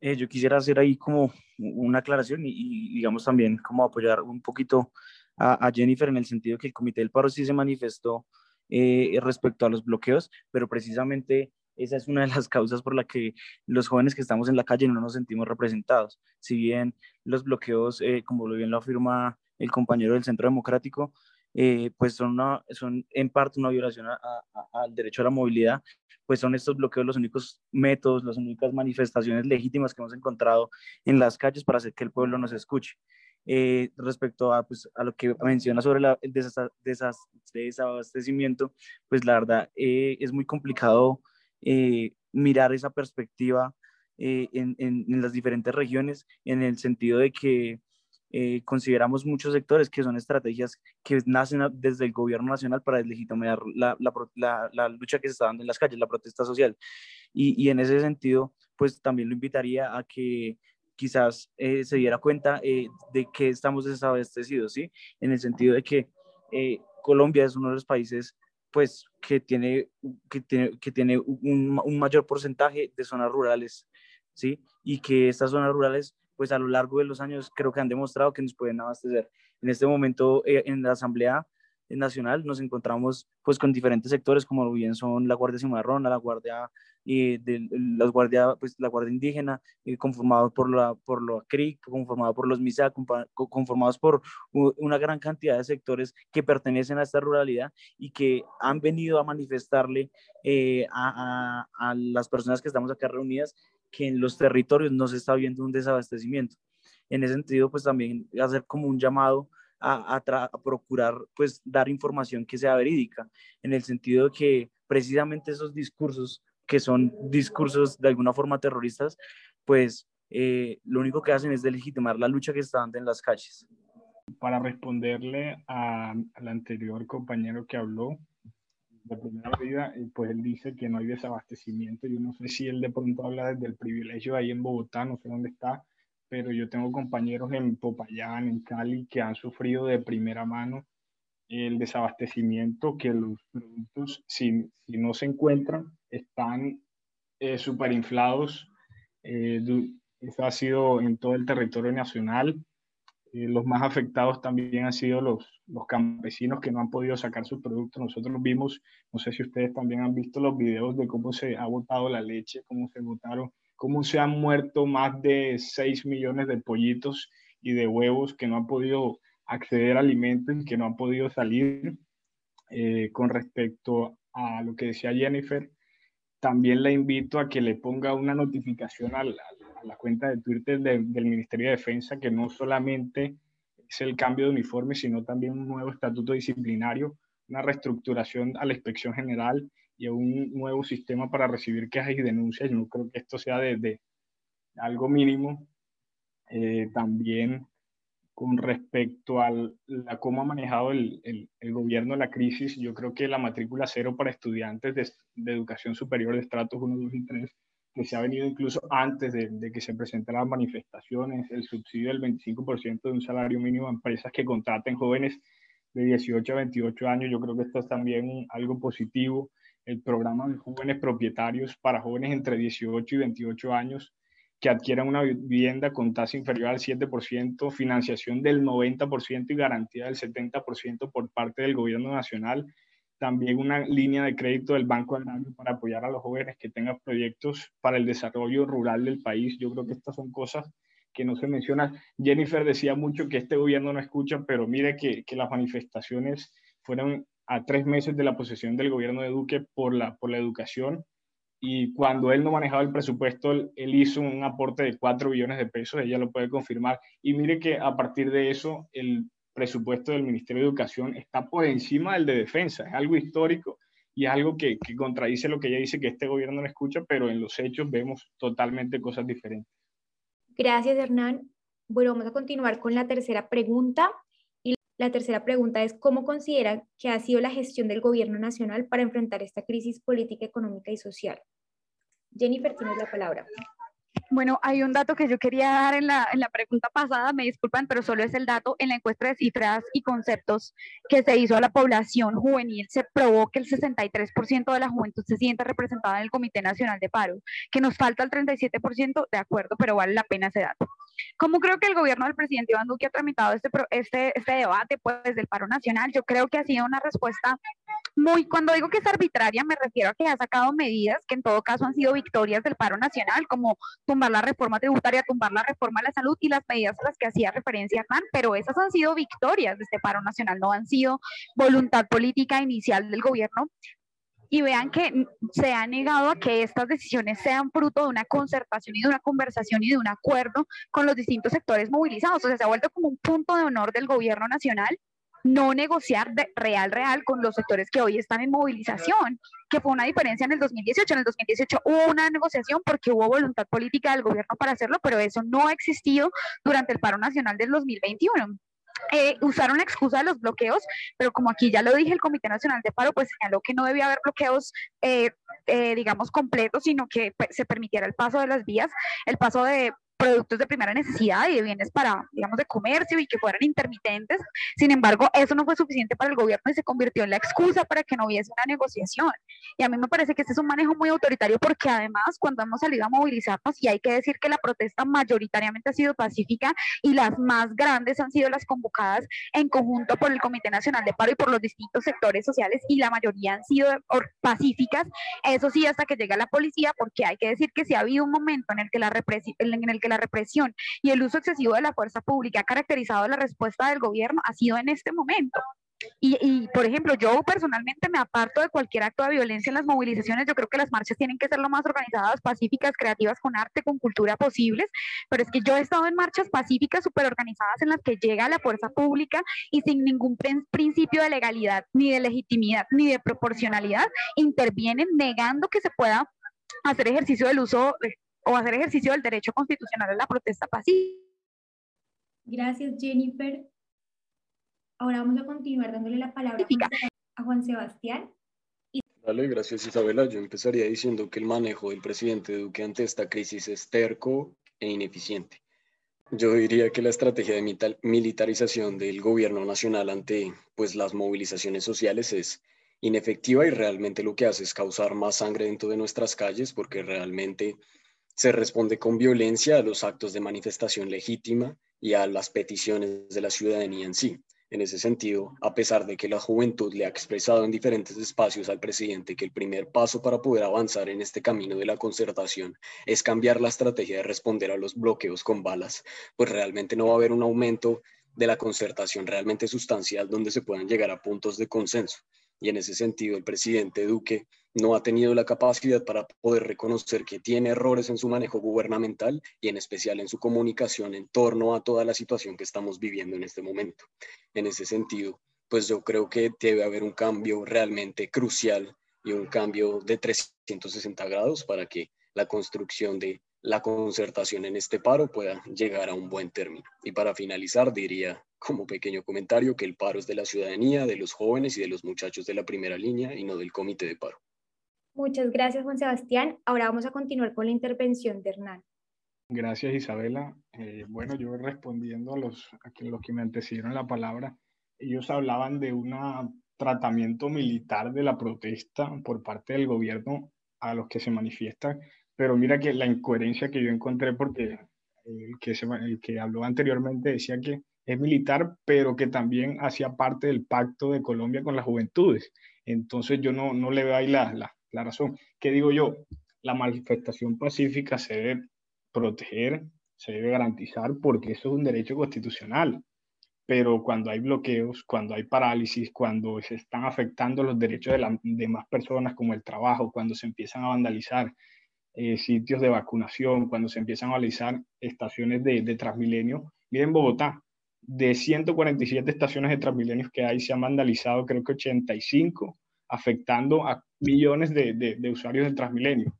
Eh, yo quisiera hacer ahí como una aclaración y, digamos también como apoyar un poquito a, a, Jennifer en el sentido que el Comité del Paro sí se manifestó eh, respecto a los bloqueos, pero precisamente esa es una de las causas por la que los jóvenes que estamos en la calle no nos sentimos representados. Si bien los bloqueos, eh, como bien lo afirma el compañero del Centro Democrático, eh, pues son, son en parte una violación al derecho a la movilidad, pues son estos bloqueos los únicos métodos, las únicas manifestaciones legítimas que hemos encontrado en las calles para hacer que el pueblo nos escuche. Eh, respecto a, pues, a lo que menciona sobre la, el desabastecimiento, pues la verdad eh, es muy complicado mirar esa perspectiva en, en, las diferentes regiones en el sentido de que eh, consideramos muchos sectores que son estrategias que nacen desde el gobierno nacional para deslegitimar la, la, lucha que se está dando en las calles, la protesta social. Y, y en ese sentido, pues también lo invitaría a que quizás eh, se diera cuenta eh, de que estamos desabastecidos, ¿sí? En el sentido de que Colombia es uno de los países pues que tiene, que tiene, que tiene un, mayor porcentaje de zonas rurales, ¿sí? Y que estas zonas rurales pues a lo largo de los años creo que han demostrado que nos pueden abastecer. En este momento eh, en la Asamblea Nacional nos encontramos pues con diferentes sectores como bien son la Guardia Cimarrona, la Guardia eh, de, las guardia, pues, la Guardia Indígena, eh, conformados por la por lo CRIC, conformados por los MISA, conformados por una gran cantidad de sectores que pertenecen a esta ruralidad y que han venido a manifestarle eh, a, a, a las personas que estamos acá reunidas que en los territorios no se está viendo un desabastecimiento. En ese sentido, pues también hacer como un llamado a, a, procurar pues dar información que sea verídica, en el sentido de que precisamente esos discursos, que son discursos de alguna forma terroristas, pues eh, lo único que hacen es delegitimar la lucha que está dando en las calles. Para responderle al anterior compañero que habló, de primera vida, pues él dice que no hay desabastecimiento. Yo no sé si él de pronto habla desde el privilegio ahí en Bogotá, no sé dónde está, pero yo tengo compañeros en Popayán, en Cali, que han sufrido de primera mano el desabastecimiento, que los productos, si, si no se encuentran, están eh, superinflados. Eh, eso ha sido en todo el territorio nacional. Eh, los más afectados también han sido los, los campesinos que no han podido sacar sus productos. Nosotros vimos, no sé si ustedes también han visto los videos de cómo se ha botado la leche, cómo se botaron, cómo se han muerto más de 6 millones de pollitos y de huevos que no han podido acceder a alimentos y que no han podido salir. Eh, con respecto a lo que decía Jennifer, también la invito a que le ponga una notificación al, la cuenta de Twitter del Ministerio de Defensa, que no solamente es el cambio de uniforme, sino también un nuevo estatuto disciplinario, una reestructuración a la inspección general y un nuevo sistema para recibir quejas y denuncias. Yo no creo que esto sea de, algo mínimo. Eh, también con respecto a la, cómo ha manejado el, el, gobierno la crisis, yo creo que la matrícula cero para estudiantes de, de educación superior de estratos 1, 2 y 3 que se ha venido incluso antes de, que se presentaran manifestaciones, el subsidio del 25% de un salario mínimo a empresas que contraten jóvenes de 18 a 28 años. Yo creo que esto es también algo positivo. El programa de jóvenes propietarios para jóvenes entre 18 y 28 años que adquieran una vivienda con tasa inferior al 7%, financiación del 90% y garantía del 70% por parte del gobierno nacional también una línea de crédito del Banco Agrario para apoyar a los jóvenes que tengan proyectos para el desarrollo rural del país. Yo creo que estas son cosas que no se mencionan. Jennifer decía mucho que este gobierno no escucha, pero mire que, que las manifestaciones fueron a tres meses de la posesión del gobierno de Duque por la, por la educación. Y cuando él no manejaba el presupuesto, él, hizo un aporte de 4 billones de pesos, ella lo puede confirmar. Y mire que a partir de eso, el presupuesto del Ministerio de Educación está por encima del de defensa. Es algo histórico y es algo que, que contradice lo que ella dice que este gobierno no escucha, pero en los hechos vemos totalmente cosas diferentes. Gracias, Hernán. Bueno, vamos a continuar con la tercera pregunta. Y la tercera pregunta es, ¿cómo considera que ha sido la gestión del gobierno nacional para enfrentar esta crisis política, económica y social? Jennifer, tienes la palabra. Bueno, hay un dato que yo quería dar en la, en la pregunta pasada, me disculpan, pero solo es el dato en la encuesta de cifras y conceptos que se hizo a la población juvenil. Se probó que el 63% de la juventud se siente representada en el Comité Nacional de Paro, que nos falta el 37%, de acuerdo, pero vale la pena ese dato. ¿Cómo creo que el gobierno del presidente Iván Duque ha tramitado este, este, este debate pues, del paro nacional? Yo creo que ha sido una respuesta muy, cuando digo que es arbitraria, me refiero a que ha sacado medidas que en todo caso han sido victorias del paro nacional, como tumbar la reforma tributaria, tumbar la reforma a la salud y las medidas a las que hacía referencia Hernán, pero esas han sido victorias de este paro nacional, no han sido voluntad política inicial del gobierno. Y vean que se ha negado a que estas decisiones sean fruto de una concertación y de una conversación y de un acuerdo con los distintos sectores movilizados. O sea, se ha vuelto como un punto de honor del gobierno nacional no negociar de real, real con los sectores que hoy están en movilización, que fue una diferencia en el 2018. En el 2018 hubo una negociación porque hubo voluntad política del gobierno para hacerlo, pero eso no ha existido durante el paro nacional del 2021. Eh, usaron la excusa de los bloqueos, pero como aquí ya lo dije, el Comité Nacional de Paro pues señaló que no debía haber bloqueos, eh, eh, digamos, completos, sino que pues, se permitiera el paso de las vías, el paso de productos de primera necesidad y de bienes para, digamos, de comercio y que fueran intermitentes. Sin embargo, eso no fue suficiente para el gobierno y se convirtió en la excusa para que no hubiese una negociación. Y a mí me parece que este es un manejo muy autoritario porque además cuando hemos salido a movilizarnos, y hay que decir que la protesta mayoritariamente ha sido pacífica y las más grandes han sido las convocadas en conjunto por el Comité Nacional de Paro y por los distintos sectores sociales y la mayoría han sido pacíficas, eso sí, hasta que llega la policía, porque hay que decir que si ha habido un momento en el que la, en el que la represión y el uso excesivo de la fuerza pública ha caracterizado la respuesta del gobierno ha sido en este momento. Y, por ejemplo, yo personalmente me aparto de cualquier acto de violencia en las movilizaciones. Yo creo que las marchas tienen que ser lo más organizadas, pacíficas, creativas, con arte, con cultura posibles. Pero es que yo he estado en marchas pacíficas, súper organizadas, en las que llega la fuerza pública y sin ningún principio de legalidad, ni de legitimidad, ni de proporcionalidad, intervienen negando que se pueda hacer ejercicio del uso o hacer ejercicio del derecho constitucional a la protesta pacífica. Gracias, Jennifer. Ahora vamos a continuar dándole la palabra a Juan Sebastián. Vale, gracias Isabela. Yo empezaría diciendo que el manejo del presidente Duque ante esta crisis es terco e ineficiente. Yo diría que la estrategia de militarización del gobierno nacional ante pues, las movilizaciones sociales es inefectiva y realmente lo que hace es causar más sangre dentro de nuestras calles porque realmente se responde con violencia a los actos de manifestación legítima y a las peticiones de la ciudadanía en sí. En ese sentido, a pesar de que la juventud le ha expresado en diferentes espacios al presidente que el primer paso para poder avanzar en este camino de la concertación es cambiar la estrategia de responder a los bloqueos con balas, pues realmente no va a haber un aumento de la concertación realmente sustancial donde se puedan llegar a puntos de consenso. Y en ese sentido, el presidente Duque no ha tenido la capacidad para poder reconocer que tiene errores en su manejo gubernamental y en especial en su comunicación en torno a toda la situación que estamos viviendo en este momento. En ese sentido, pues yo creo que debe haber un cambio realmente crucial y un cambio de 360 grados para que la construcción de la concertación en este paro pueda llegar a un buen término. Y para finalizar, diría como pequeño comentario que el paro es de la ciudadanía, de los jóvenes y de los muchachos de la primera línea y no del comité de paro. Muchas gracias, Juan Sebastián. Ahora vamos a continuar con la intervención de Hernán. Gracias, Isabela. Eh, bueno, yo respondiendo a los, a los que me antecedieron la palabra, ellos hablaban de un tratamiento militar de la protesta por parte del gobierno a los que se manifiestan, pero mira que la incoherencia que yo encontré, porque el que, se, el que habló anteriormente decía que es militar, pero que también hacía parte del pacto de Colombia con las juventudes. Entonces yo no, no le veo ahí la, la, la razón. ¿Qué digo yo? La manifestación pacífica se debe proteger, se debe garantizar porque eso es un derecho constitucional. Pero cuando hay bloqueos, cuando hay parálisis, cuando se están afectando los derechos de las demás personas como el trabajo, cuando se empiezan a vandalizar eh, sitios de vacunación, cuando se empiezan a vandalizar estaciones de, de Transmilenio, miren Bogotá, de 147 estaciones de Transmilenio que hay, se han vandalizado creo que 85 afectando a millones de, de, usuarios del Transmilenio.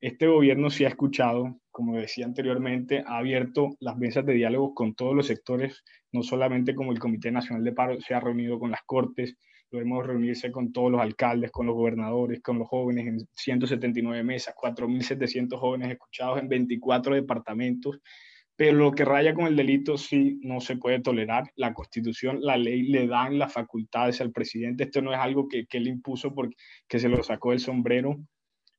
Este gobierno sí ha escuchado, como decía anteriormente, ha abierto las mesas de diálogo con todos los sectores, no solamente como el Comité Nacional de Paro se ha reunido con las Cortes, lo hemos reunirse con todos los alcaldes, con los gobernadores, con los jóvenes en 179 mesas, 4.700 jóvenes escuchados en 24 departamentos pero lo que raya con el delito sí no se puede tolerar. La constitución, la ley le dan las facultades al presidente. Esto no es algo que, que él impuso porque que se lo sacó del sombrero.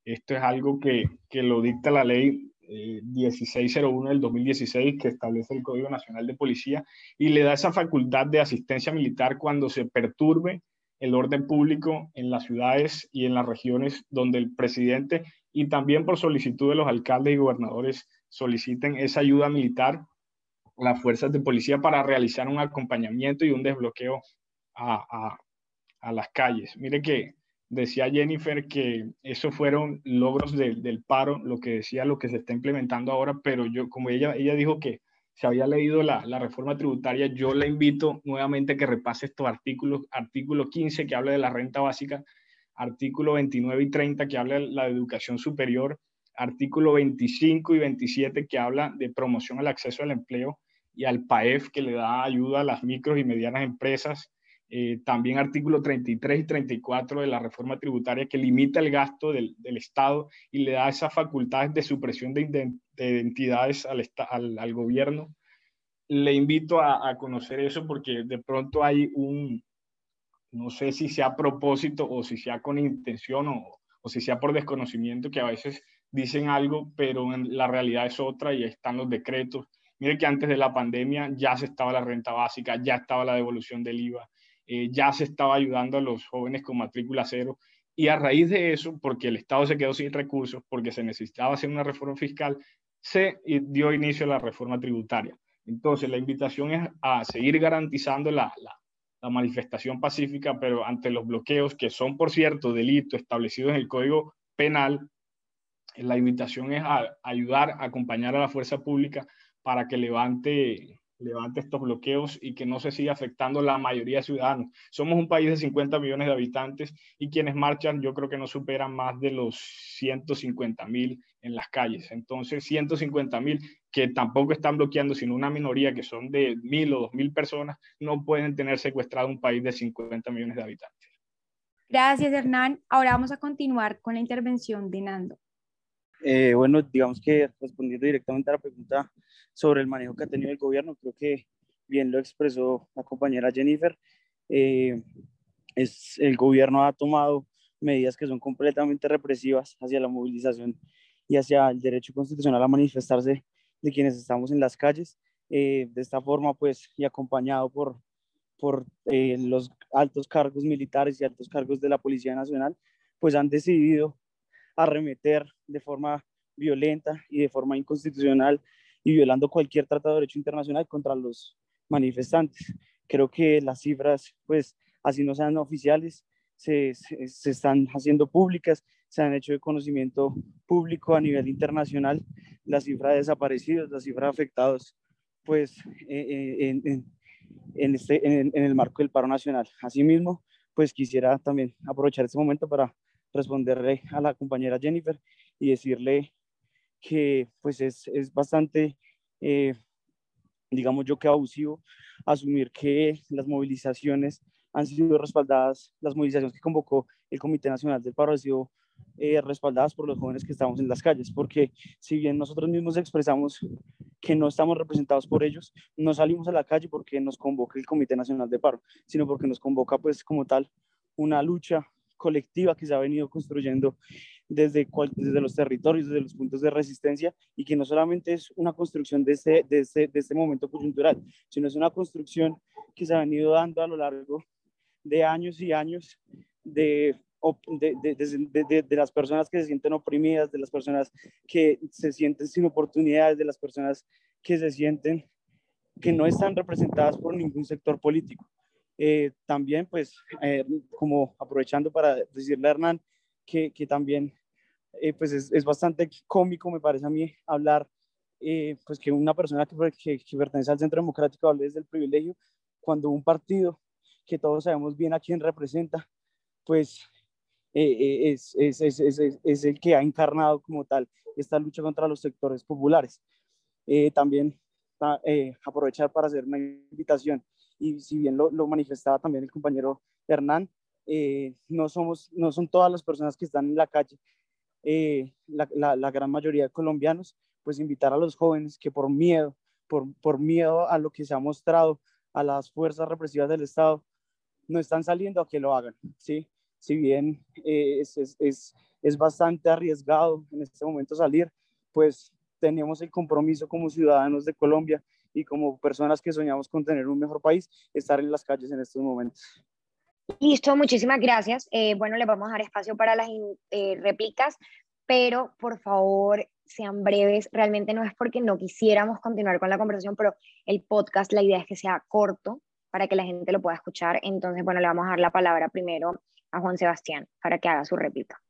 Esto es algo que, que lo dicta la ley 1601 eh, del 2016 que establece el Código Nacional de Policía y le da esa facultad de asistencia militar cuando se perturbe el orden público en las ciudades y en las regiones donde el presidente y también por solicitud de los alcaldes y gobernadores soliciten esa ayuda militar las fuerzas de policía para realizar un acompañamiento y un desbloqueo a, las calles. Mire que decía Jennifer que esos fueron logros del paro, lo que decía, lo que se está implementando ahora, pero yo, como ella, ella dijo que se había leído la, la, reforma tributaria, yo le invito nuevamente a que repase estos artículos, artículo 15 que habla de la renta básica, artículo 29 y 30 que habla de la educación superior, artículo 25 y 27 que habla de promoción al acceso al empleo y al PAEF que le da ayuda a las micros y medianas empresas, eh, también artículo 33 y 34 de la reforma tributaria que limita el gasto del, del Estado y le da esas facultades de supresión de, de identidades al, al, al, gobierno. Le invito a, a, conocer eso porque de pronto hay un, no sé si sea a propósito o si sea con intención o, o si sea por desconocimiento, que a veces dicen algo, pero la realidad es otra y están los decretos. Mire que antes de la pandemia ya se estaba la renta básica, ya estaba la devolución del IVA, eh, ya se estaba ayudando a los jóvenes con matrícula cero. Y a raíz de eso, porque el Estado se quedó sin recursos, porque se necesitaba hacer una reforma fiscal, se dio inicio a la reforma tributaria. Entonces, la invitación es a seguir garantizando la, la, la manifestación pacífica, pero ante los bloqueos, que son, por cierto, delitos establecidos en el Código Penal, la invitación es a ayudar, a acompañar a la fuerza pública para que levante levante estos bloqueos y que no se siga afectando la mayoría de ciudadanos. Somos un país de 50 millones de habitantes y quienes marchan yo creo que no superan más de los 150 mil en las calles. Entonces, 150 mil que tampoco están bloqueando, sino una minoría que son de mil o dos mil personas, no pueden tener secuestrado un país de 50 millones de habitantes. Gracias, Hernán. Ahora vamos a continuar con la intervención de Nando. Eh, bueno, digamos que respondiendo directamente a la pregunta sobre el manejo que ha tenido el gobierno, creo que bien lo expresó la compañera Jennifer. Eh, es, el gobierno ha tomado medidas que son completamente represivas hacia la movilización y hacia el derecho constitucional a manifestarse de quienes estamos en las calles. Eh, de esta forma, pues, y acompañado por, por eh, los altos cargos militares y altos cargos de la Policía Nacional, pues han decidido arremeter de forma violenta y de forma inconstitucional y violando cualquier tratado de derecho internacional contra los manifestantes. Creo que las cifras, pues, así no sean oficiales, se, se, se, están haciendo públicas, se han hecho de conocimiento público a nivel internacional, la cifra de desaparecidos, la cifra de afectados, pues, eh, eh en, en, en, este, en, en el marco del paro nacional. Asimismo, pues quisiera también aprovechar este momento para responderle a la compañera Jennifer y decirle que pues es, es bastante, eh, digamos yo que abusivo, asumir que las movilizaciones han sido respaldadas, las movilizaciones que convocó el Comité Nacional del Paro han sido eh, respaldadas por los jóvenes que estamos en las calles, porque si bien nosotros mismos expresamos que no estamos representados por ellos, no salimos a la calle porque nos convoca el Comité Nacional de Paro, sino porque nos convoca pues como tal una lucha colectiva que se ha venido construyendo desde, desde los territorios, desde los puntos de resistencia, y que no solamente es una construcción de este, de, este, de este momento coyuntural, sino es una construcción que se ha venido dando a lo largo de años y años de de, de, de, de, las personas que se sienten oprimidas, de las personas que se sienten sin oportunidades, de las personas que se sienten que no están representadas por ningún sector político. Eh, también, pues, eh, como aprovechando para decirle a Hernán que, que también, eh, pues, es, es, bastante cómico, me parece a mí, hablar, pues, que una persona que, que, que, pertenece al Centro Democrático hable desde el privilegio, cuando un partido que todos sabemos bien a quién representa, pues, es, es, es, es, el que ha encarnado como tal esta lucha contra los sectores populares. también aprovechar para hacer una invitación y si bien lo, lo manifestaba también el compañero Hernán, eh, no, somos, no son todas las personas que están en la calle, eh, la, la, la, gran mayoría de colombianos, pues invitar a los jóvenes que por miedo, por, por miedo a lo que se ha mostrado, a las fuerzas represivas del Estado, no están saliendo a que lo hagan, ¿sí? Si bien eh, es, es, es, es bastante arriesgado en este momento salir, pues tenemos el compromiso como ciudadanos de Colombia y como personas que soñamos con tener un mejor país, estar en las calles en estos momentos. Listo, muchísimas gracias. Eh, bueno, le vamos a dar espacio para las eh, réplicas, pero por favor sean breves. Realmente no es porque no quisiéramos continuar con la conversación, pero el podcast, la idea es que sea corto para que la gente lo pueda escuchar. Entonces, bueno, le vamos a dar la palabra primero a Juan Sebastián para que haga su réplica.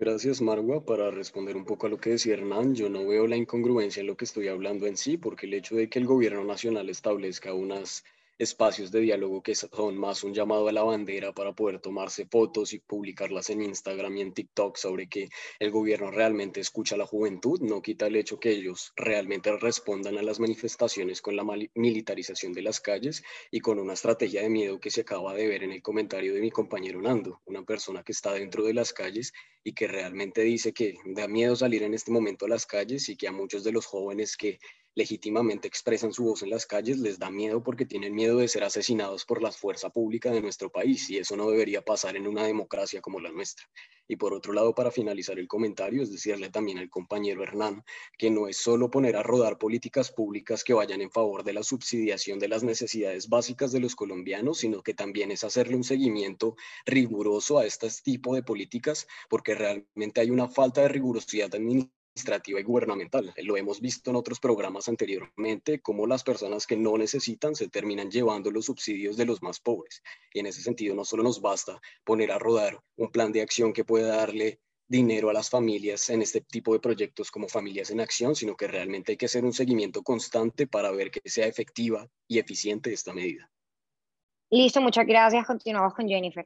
Gracias, Marwa. Para responder un poco a lo que decía Hernán, yo no veo la incongruencia en lo que estoy hablando en sí, porque el hecho de que el gobierno nacional establezca unas espacios de diálogo que son más un llamado a la bandera para poder tomarse fotos y publicarlas en Instagram y en TikTok sobre que el gobierno realmente escucha a la juventud, no quita el hecho que ellos realmente respondan a las manifestaciones con la militarización de las calles y con una estrategia de miedo que se acaba de ver en el comentario de mi compañero Nando, una persona que está dentro de las calles y que realmente dice que da miedo salir en este momento a las calles y que a muchos de los jóvenes que legítimamente expresan su voz en las calles les da miedo porque tienen miedo de ser asesinados por la fuerza pública de nuestro país y eso no debería pasar en una democracia como la nuestra. Y por otro lado, para finalizar el comentario, es decirle también al compañero Hernán que no es solo poner a rodar políticas públicas que vayan en favor de la subsidiación de las necesidades básicas de los colombianos, sino que también es hacerle un seguimiento riguroso a este tipo de políticas porque realmente hay una falta de rigurosidad administrativa administrativa y gubernamental. Lo hemos visto en otros programas anteriormente, cómo las personas que no necesitan se terminan llevando los subsidios de los más pobres. Y en ese sentido, no solo nos basta poner a rodar un plan de acción que pueda darle dinero a las familias en este tipo de proyectos como Familias en Acción, sino que realmente hay que hacer un seguimiento constante para ver que sea efectiva y eficiente esta medida. Listo, muchas gracias. Continuamos con Jennifer.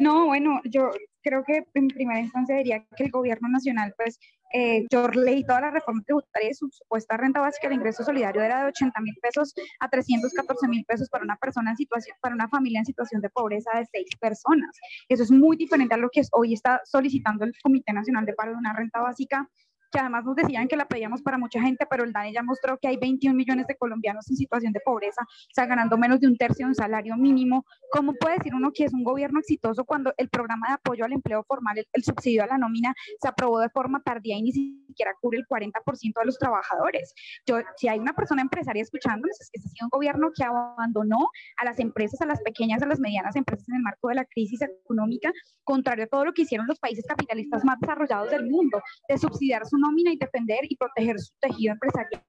No, bueno, yo creo que en primera instancia diría que el gobierno nacional, pues, eh, yo leí toda la reforma tributaria y su supuesta renta básica de ingreso solidario era de 80 mil pesos a 314 mil pesos para una persona en situación, para una familia en situación de pobreza de seis personas. Eso es muy diferente a lo que hoy está solicitando el Comité Nacional de Paro de una renta básica que además nos decían que la pedíamos para mucha gente, pero el DANE ya mostró que hay 21 millones de colombianos en situación de pobreza, o sea, ganando menos de un tercio de un salario mínimo. ¿Cómo puede decir uno que es un gobierno exitoso cuando el programa de apoyo al empleo formal, el, subsidio a la nómina, se aprobó de forma tardía y ni siquiera cubre el 40% de los trabajadores? Yo, si hay una persona empresaria escuchándonos, es que ha sido un gobierno que abandonó a las empresas, a las pequeñas, a las medianas empresas en el marco de la crisis económica, contrario a todo lo que hicieron los países capitalistas más desarrollados del mundo, de subsidiar su nómina y defender y proteger su tejido empresarial.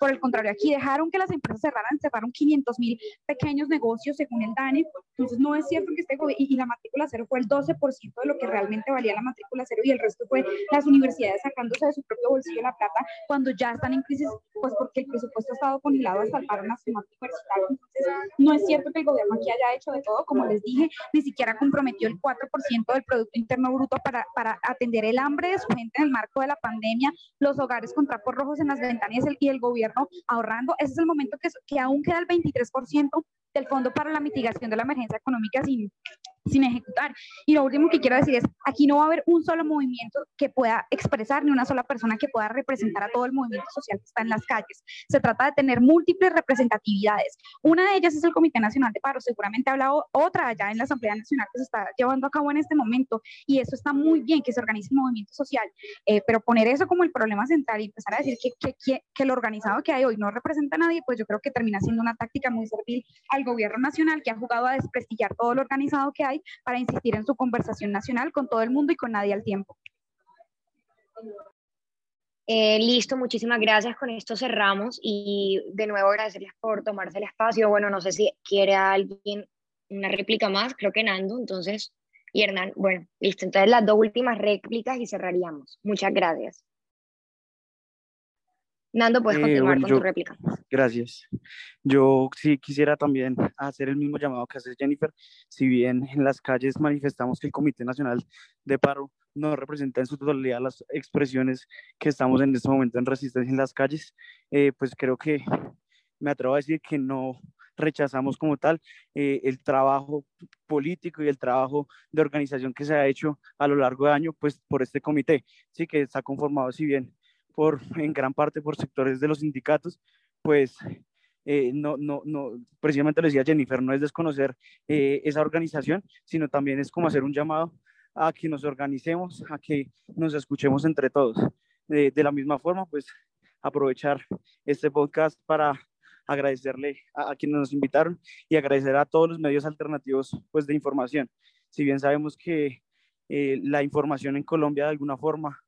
Por el contrario, aquí dejaron que las empresas cerraran, cerraron 500 mil pequeños negocios según el DANE. Entonces, no es cierto que este y, y la matrícula cero fue el 12% de lo que realmente valía la matrícula cero y el resto fue las universidades sacándose de su propio bolsillo la plata cuando ya están en crisis, pues porque el presupuesto ha estado congelado hasta el paro nacional universitario. Entonces, no es cierto que el gobierno aquí haya hecho de todo, como les dije, ni siquiera comprometió el 4% del Producto Interno Bruto para, para atender el hambre de su gente en el marco de la pandemia, los hogares con trapos rojos en las ventanas y el gobierno ahorrando. Ese es el momento que, que aún queda el 23% del Fondo para la Mitigación de la Emergencia Económica sin, sin ejecutar. Y lo último que quiero decir es, aquí no va a haber un solo movimiento que pueda expresar, ni una sola persona que pueda representar a todo el movimiento social que está en las calles. Se trata de tener múltiples representatividades. Una de ellas es el Comité Nacional de Paro. Seguramente ha hablado otra allá en la Asamblea Nacional que se está llevando a cabo en este momento. Y eso está muy bien, que se organice un movimiento social. Eh, pero poner eso como el problema central y empezar a decir que, que, que, que lo organizado que hay hoy no representa a nadie, pues yo creo que termina siendo una táctica muy servil al gobierno nacional que ha jugado a desprestigiar todo lo organizado que hay para insistir en su conversación nacional con todo el mundo y con nadie al tiempo. Eh, listo, muchísimas gracias. Con esto cerramos y de nuevo agradecerles por tomarse el espacio. Bueno, no sé si quiere alguien una réplica más, creo que Nando, entonces, y Hernán, bueno, listo. Entonces las dos últimas réplicas y cerraríamos. Muchas gracias. Nando, puedes eh, continuar con tu réplica. Gracias. Yo sí quisiera también hacer el mismo llamado que hace Jennifer. Si bien en las calles manifestamos que el Comité Nacional de Paro no representa en su totalidad las expresiones que estamos en este momento en resistencia en las calles, eh, pues creo que me atrevo a decir que no rechazamos como tal eh, el trabajo político y el trabajo de organización que se ha hecho a lo largo de año pues por este comité, sí que está conformado si bien por, en gran parte por sectores de los sindicatos, pues eh, no, no, no, precisamente lo decía Jennifer, no es desconocer eh, esa organización, sino también es como hacer un llamado a que nos organicemos, a que nos escuchemos entre todos. De, la misma forma, pues aprovechar este podcast para agradecerle a, quienes nos invitaron y agradecer a todos los medios alternativos pues, de información. Si bien sabemos que eh, la información en Colombia de alguna forma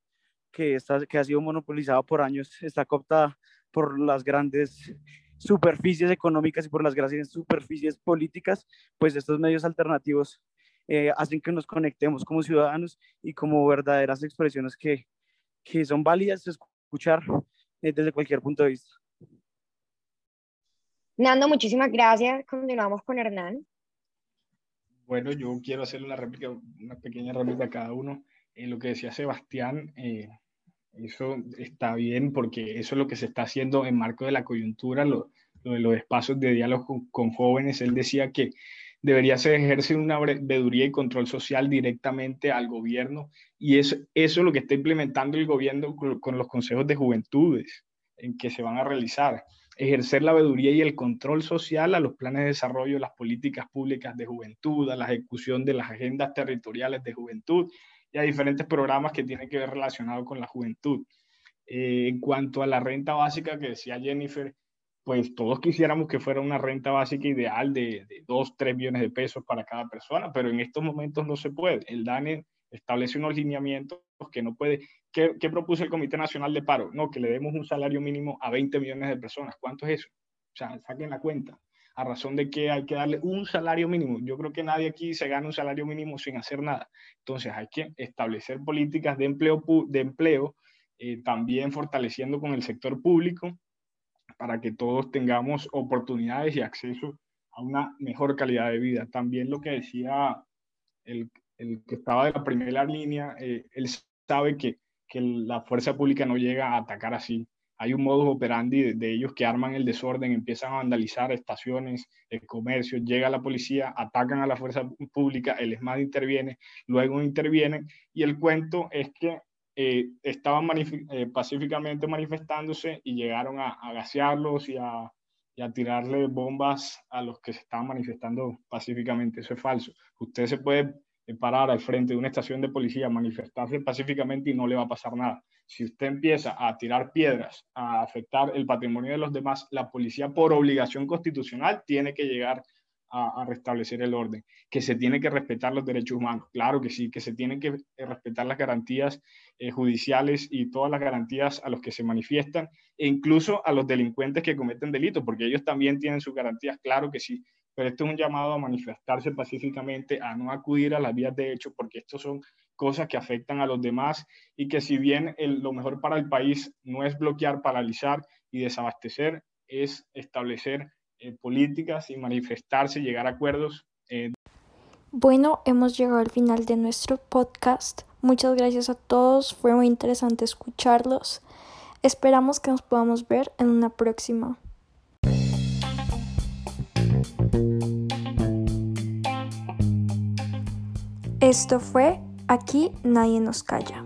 que, está, que ha sido monopolizada por años, está cooptada por las grandes superficies económicas y por las grandes superficies políticas, pues estos medios alternativos eh, hacen que nos conectemos como ciudadanos y como verdaderas expresiones que, que son válidas de escuchar eh, desde cualquier punto de vista. Nando, muchísimas gracias. Continuamos con Hernán. Bueno, yo quiero hacer una réplica, una pequeña réplica a cada uno. En lo que decía Sebastián, eh, eso está bien porque eso es lo que se está haciendo en marco de la coyuntura, lo, de los espacios de diálogo con, jóvenes. Él decía que debería ser ejercer una veeduría y control social directamente al gobierno y eso, eso es lo que está implementando el gobierno con, los consejos de juventudes en que se van a realizar. Ejercer la veeduría y el control social a los planes de desarrollo, las políticas públicas de juventud, a la ejecución de las agendas territoriales de juventud y a diferentes programas que tienen que ver relacionados con la juventud. Eh, en cuanto a la renta básica que decía Jennifer, pues todos quisiéramos que fuera una renta básica ideal de, de 2, 3 millones de pesos para cada persona, pero en estos momentos no se puede. El DANE establece unos lineamientos que no puede. ¿Qué, ¿Qué, propuso el Comité Nacional de Paro? No, que le demos un salario mínimo a 20 millones de personas. ¿Cuánto es eso? O sea, saquen la cuenta. A razón de que hay que darle un salario mínimo. Yo creo que nadie aquí se gana un salario mínimo sin hacer nada. Entonces hay que establecer políticas de empleo, de empleo eh, también fortaleciendo con el sector público para que todos tengamos oportunidades y acceso a una mejor calidad de vida. También lo que decía el, el que estaba de la primera línea, eh, él sabe que, que, la fuerza pública no llega a atacar así. Hay un modus operandi de, ellos que arman el desorden, empiezan a vandalizar estaciones, el comercio, llega la policía, atacan a la fuerza pública, el ESMAD interviene, luego intervienen y el cuento es que eh, estaban eh, pacíficamente manifestándose y llegaron a, a gasearlos y a, y a tirarle bombas a los que se estaban manifestando pacíficamente. Eso es falso. Usted se puede parar al frente de una estación de policía, manifestarse pacíficamente y no le va a pasar nada. Si usted empieza a tirar piedras, a afectar el patrimonio de los demás, la policía por obligación constitucional tiene que llegar a, restablecer el orden, que se tiene que respetar los derechos humanos, claro que sí, que se tienen que respetar las garantías eh, judiciales y todas las garantías a los que se manifiestan, e incluso a los delincuentes que cometen delitos, porque ellos también tienen sus garantías, claro que sí, pero esto es un llamado a manifestarse pacíficamente, a no acudir a las vías de hecho, porque esto son cosas que afectan a los demás y que si bien lo mejor para el país no es bloquear, paralizar y desabastecer, es establecer eh, políticas y manifestarse, llegar a acuerdos. Eh. Bueno, hemos llegado al final de nuestro podcast. Muchas gracias a todos, fue muy interesante escucharlos. Esperamos que nos podamos ver en una próxima. Esto fue Aquí nadie nos calla.